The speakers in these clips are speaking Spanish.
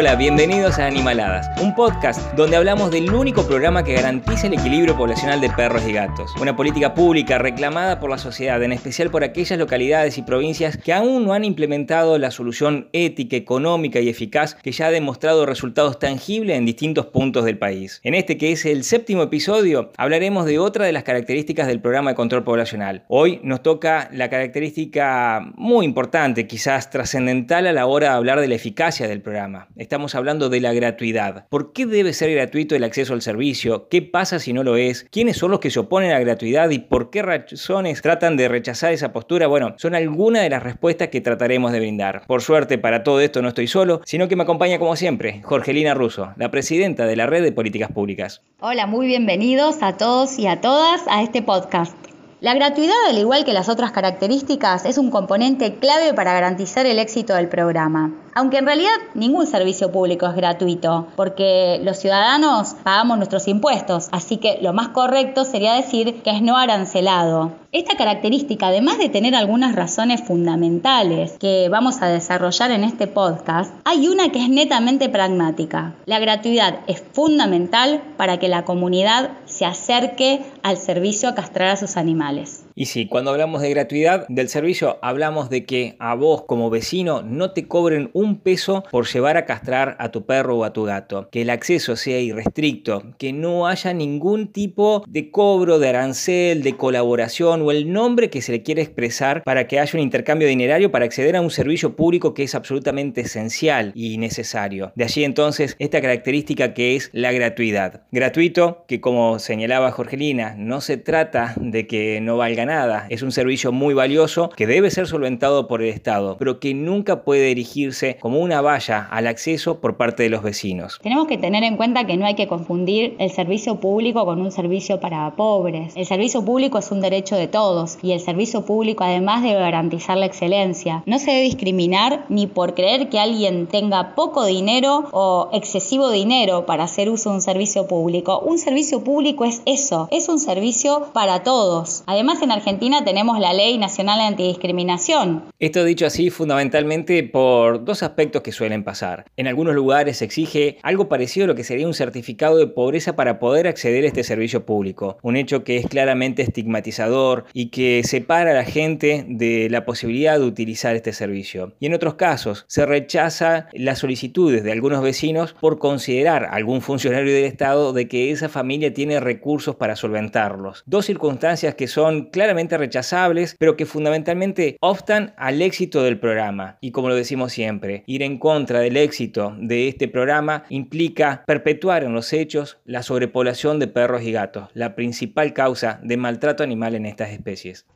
Hola, bienvenidos a Animaladas, un podcast donde hablamos del único programa que garantiza el equilibrio poblacional de perros y gatos. Una política pública reclamada por la sociedad, en especial por aquellas localidades y provincias que aún no han implementado la solución ética, económica y eficaz que ya ha demostrado resultados tangibles en distintos puntos del país. En este que es el séptimo episodio, hablaremos de otra de las características del programa de control poblacional. Hoy nos toca la característica muy importante, quizás trascendental a la hora de hablar de la eficacia del programa estamos hablando de la gratuidad. ¿Por qué debe ser gratuito el acceso al servicio? ¿Qué pasa si no lo es? ¿Quiénes son los que se oponen a la gratuidad y por qué razones tratan de rechazar esa postura? Bueno, son algunas de las respuestas que trataremos de brindar. Por suerte, para todo esto no estoy solo, sino que me acompaña como siempre Jorgelina Russo, la presidenta de la Red de Políticas Públicas. Hola, muy bienvenidos a todos y a todas a este podcast. La gratuidad, al igual que las otras características, es un componente clave para garantizar el éxito del programa. Aunque en realidad ningún servicio público es gratuito, porque los ciudadanos pagamos nuestros impuestos, así que lo más correcto sería decir que es no arancelado. Esta característica, además de tener algunas razones fundamentales que vamos a desarrollar en este podcast, hay una que es netamente pragmática. La gratuidad es fundamental para que la comunidad se acerque al servicio a castrar a sus animales. Y sí, cuando hablamos de gratuidad del servicio, hablamos de que a vos como vecino no te cobren un peso por llevar a castrar a tu perro o a tu gato. Que el acceso sea irrestricto, que no haya ningún tipo de cobro, de arancel, de colaboración o el nombre que se le quiere expresar para que haya un intercambio dinerario para acceder a un servicio público que es absolutamente esencial y necesario. De allí entonces esta característica que es la gratuidad. Gratuito, que como señalaba Jorgelina, no se trata de que no valga nada. Es un servicio muy valioso que debe ser solventado por el Estado, pero que nunca puede erigirse como una valla al acceso por parte de los vecinos. Tenemos que tener en cuenta que no hay que confundir el servicio público con un servicio para pobres. El servicio público es un derecho de todos y el servicio público además debe garantizar la excelencia. No se debe discriminar ni por creer que alguien tenga poco dinero o excesivo dinero para hacer uso de un servicio público. Un servicio público es eso, es un servicio para todos. Además en Argentina tenemos la Ley Nacional de Antidiscriminación. Esto dicho así fundamentalmente por dos aspectos que suelen pasar. En algunos lugares se exige algo parecido a lo que sería un certificado de pobreza para poder acceder a este servicio público, un hecho que es claramente estigmatizador y que separa a la gente de la posibilidad de utilizar este servicio. Y en otros casos se rechaza las solicitudes de algunos vecinos por considerar a algún funcionario del Estado de que esa familia tiene recursos para solventarlos. Dos circunstancias que son claramente rechazables, pero que fundamentalmente obstan al éxito del programa. Y como lo decimos siempre, ir en contra del éxito de este programa implica perpetuar en los hechos la sobrepoblación de perros y gatos, la principal causa de maltrato animal en estas especies.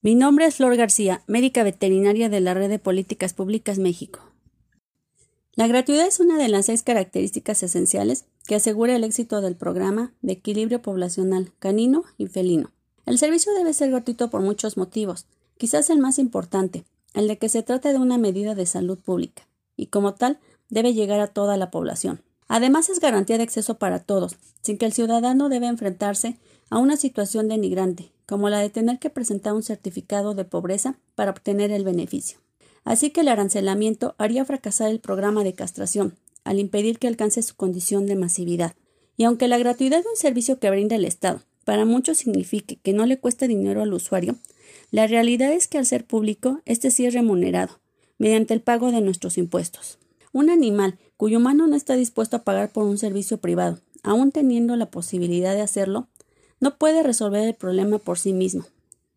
Mi nombre es Flor García, médica veterinaria de la Red de Políticas Públicas México. La gratuidad es una de las seis características esenciales que asegura el éxito del programa de equilibrio poblacional canino y felino. El servicio debe ser gratuito por muchos motivos, quizás el más importante, el de que se trata de una medida de salud pública, y como tal debe llegar a toda la población. Además es garantía de acceso para todos, sin que el ciudadano debe enfrentarse a una situación denigrante, como la de tener que presentar un certificado de pobreza para obtener el beneficio. Así que el arancelamiento haría fracasar el programa de castración, al impedir que alcance su condición de masividad. Y aunque la gratuidad es un servicio que brinda el Estado, para muchos signifique que no le cuesta dinero al usuario, la realidad es que al ser público, este sí es remunerado, mediante el pago de nuestros impuestos. Un animal cuyo humano no está dispuesto a pagar por un servicio privado, aun teniendo la posibilidad de hacerlo, no puede resolver el problema por sí mismo.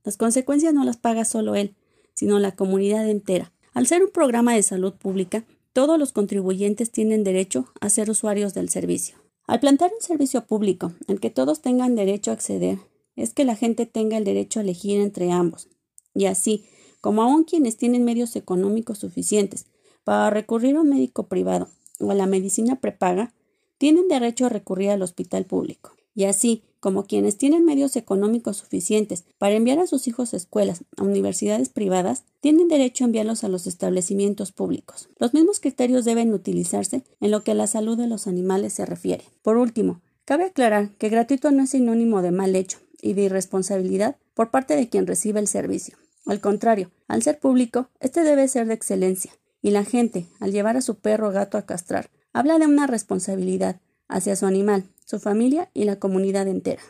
Las consecuencias no las paga solo él, sino la comunidad entera. Al ser un programa de salud pública, todos los contribuyentes tienen derecho a ser usuarios del servicio. Al plantear un servicio público al que todos tengan derecho a acceder, es que la gente tenga el derecho a elegir entre ambos. Y así, como aún quienes tienen medios económicos suficientes para recurrir a un médico privado o a la medicina prepaga, tienen derecho a recurrir al hospital público. Y así, como quienes tienen medios económicos suficientes para enviar a sus hijos a escuelas, a universidades privadas, tienen derecho a enviarlos a los establecimientos públicos. Los mismos criterios deben utilizarse en lo que a la salud de los animales se refiere. Por último, cabe aclarar que gratuito no es sinónimo de mal hecho y de irresponsabilidad por parte de quien recibe el servicio. Al contrario, al ser público, este debe ser de excelencia y la gente, al llevar a su perro o gato a castrar, habla de una responsabilidad hacia su animal, su familia y la comunidad entera.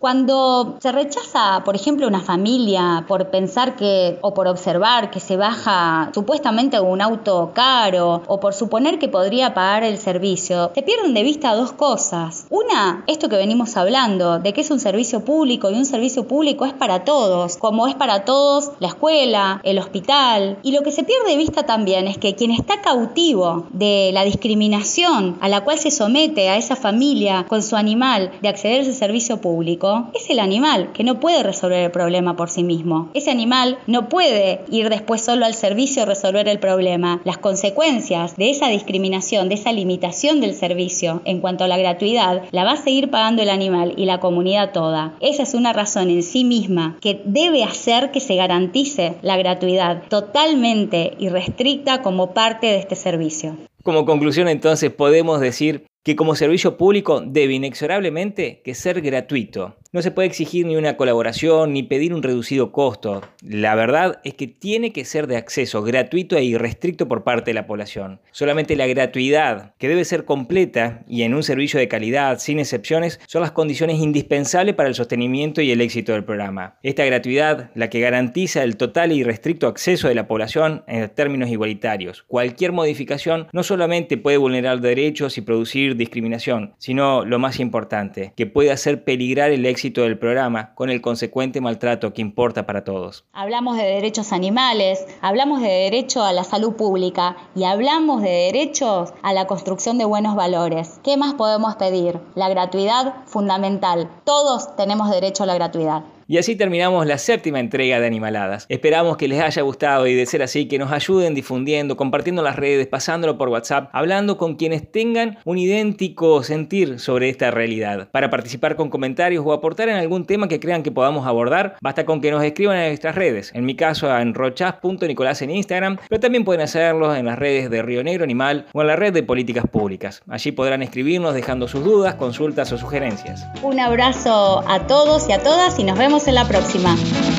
Cuando se rechaza, por ejemplo, una familia por pensar que o por observar que se baja supuestamente un auto caro o por suponer que podría pagar el servicio, se pierden de vista dos cosas. Una, esto que venimos hablando, de que es un servicio público y un servicio público es para todos, como es para todos la escuela, el hospital. Y lo que se pierde de vista también es que quien está cautivo de la discriminación a la cual se somete a esa familia con su animal de acceder a ese servicio público, es el animal que no puede resolver el problema por sí mismo. Ese animal no puede ir después solo al servicio a resolver el problema. Las consecuencias de esa discriminación, de esa limitación del servicio en cuanto a la gratuidad, la va a seguir pagando el animal y la comunidad toda. Esa es una razón en sí misma que debe hacer que se garantice la gratuidad totalmente irrestricta como parte de este servicio. Como conclusión entonces podemos decir que como servicio público debe inexorablemente que ser gratuito. No se puede exigir ni una colaboración ni pedir un reducido costo. La verdad es que tiene que ser de acceso gratuito e irrestricto por parte de la población. Solamente la gratuidad, que debe ser completa y en un servicio de calidad, sin excepciones, son las condiciones indispensables para el sostenimiento y el éxito del programa. Esta gratuidad, la que garantiza el total e irrestricto acceso de la población en términos igualitarios. Cualquier modificación no solamente puede vulnerar derechos y producir discriminación, sino lo más importante, que puede hacer peligrar el éxito del programa, con el consecuente maltrato que importa para todos. Hablamos de derechos animales, hablamos de derecho a la salud pública y hablamos de derechos a la construcción de buenos valores. ¿Qué más podemos pedir? La gratuidad fundamental. Todos tenemos derecho a la gratuidad. Y así terminamos la séptima entrega de Animaladas. Esperamos que les haya gustado y de ser así que nos ayuden difundiendo, compartiendo las redes, pasándolo por WhatsApp, hablando con quienes tengan un idéntico sentir sobre esta realidad. Para participar con comentarios o aportar en algún tema que crean que podamos abordar, basta con que nos escriban en nuestras redes. En mi caso en rochas.nicolás en Instagram, pero también pueden hacerlo en las redes de Río Negro Animal o en la red de políticas públicas. Allí podrán escribirnos dejando sus dudas, consultas o sugerencias. Un abrazo a todos y a todas y nos vemos en la próxima.